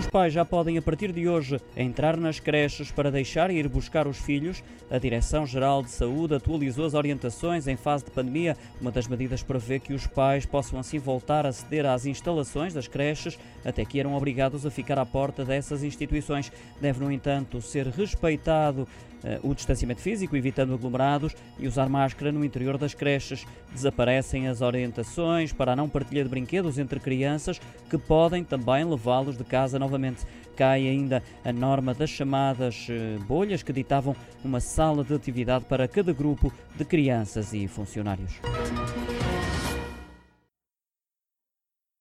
os pais já podem, a partir de hoje, entrar nas creches para deixar e ir buscar os filhos. A Direção-Geral de Saúde atualizou as orientações em fase de pandemia. Uma das medidas prevê que os pais possam assim voltar a aceder às instalações das creches, até que eram obrigados a ficar à porta dessas instituições. Deve, no entanto, ser respeitado o distanciamento físico, evitando aglomerados e usar máscara no interior das creches. Desaparecem as orientações para a não partilha de brinquedos entre crianças, que podem também levá-los de casa novamente. Cai ainda a norma das chamadas eh, bolhas, que ditavam uma sala de atividade para cada grupo de crianças e funcionários.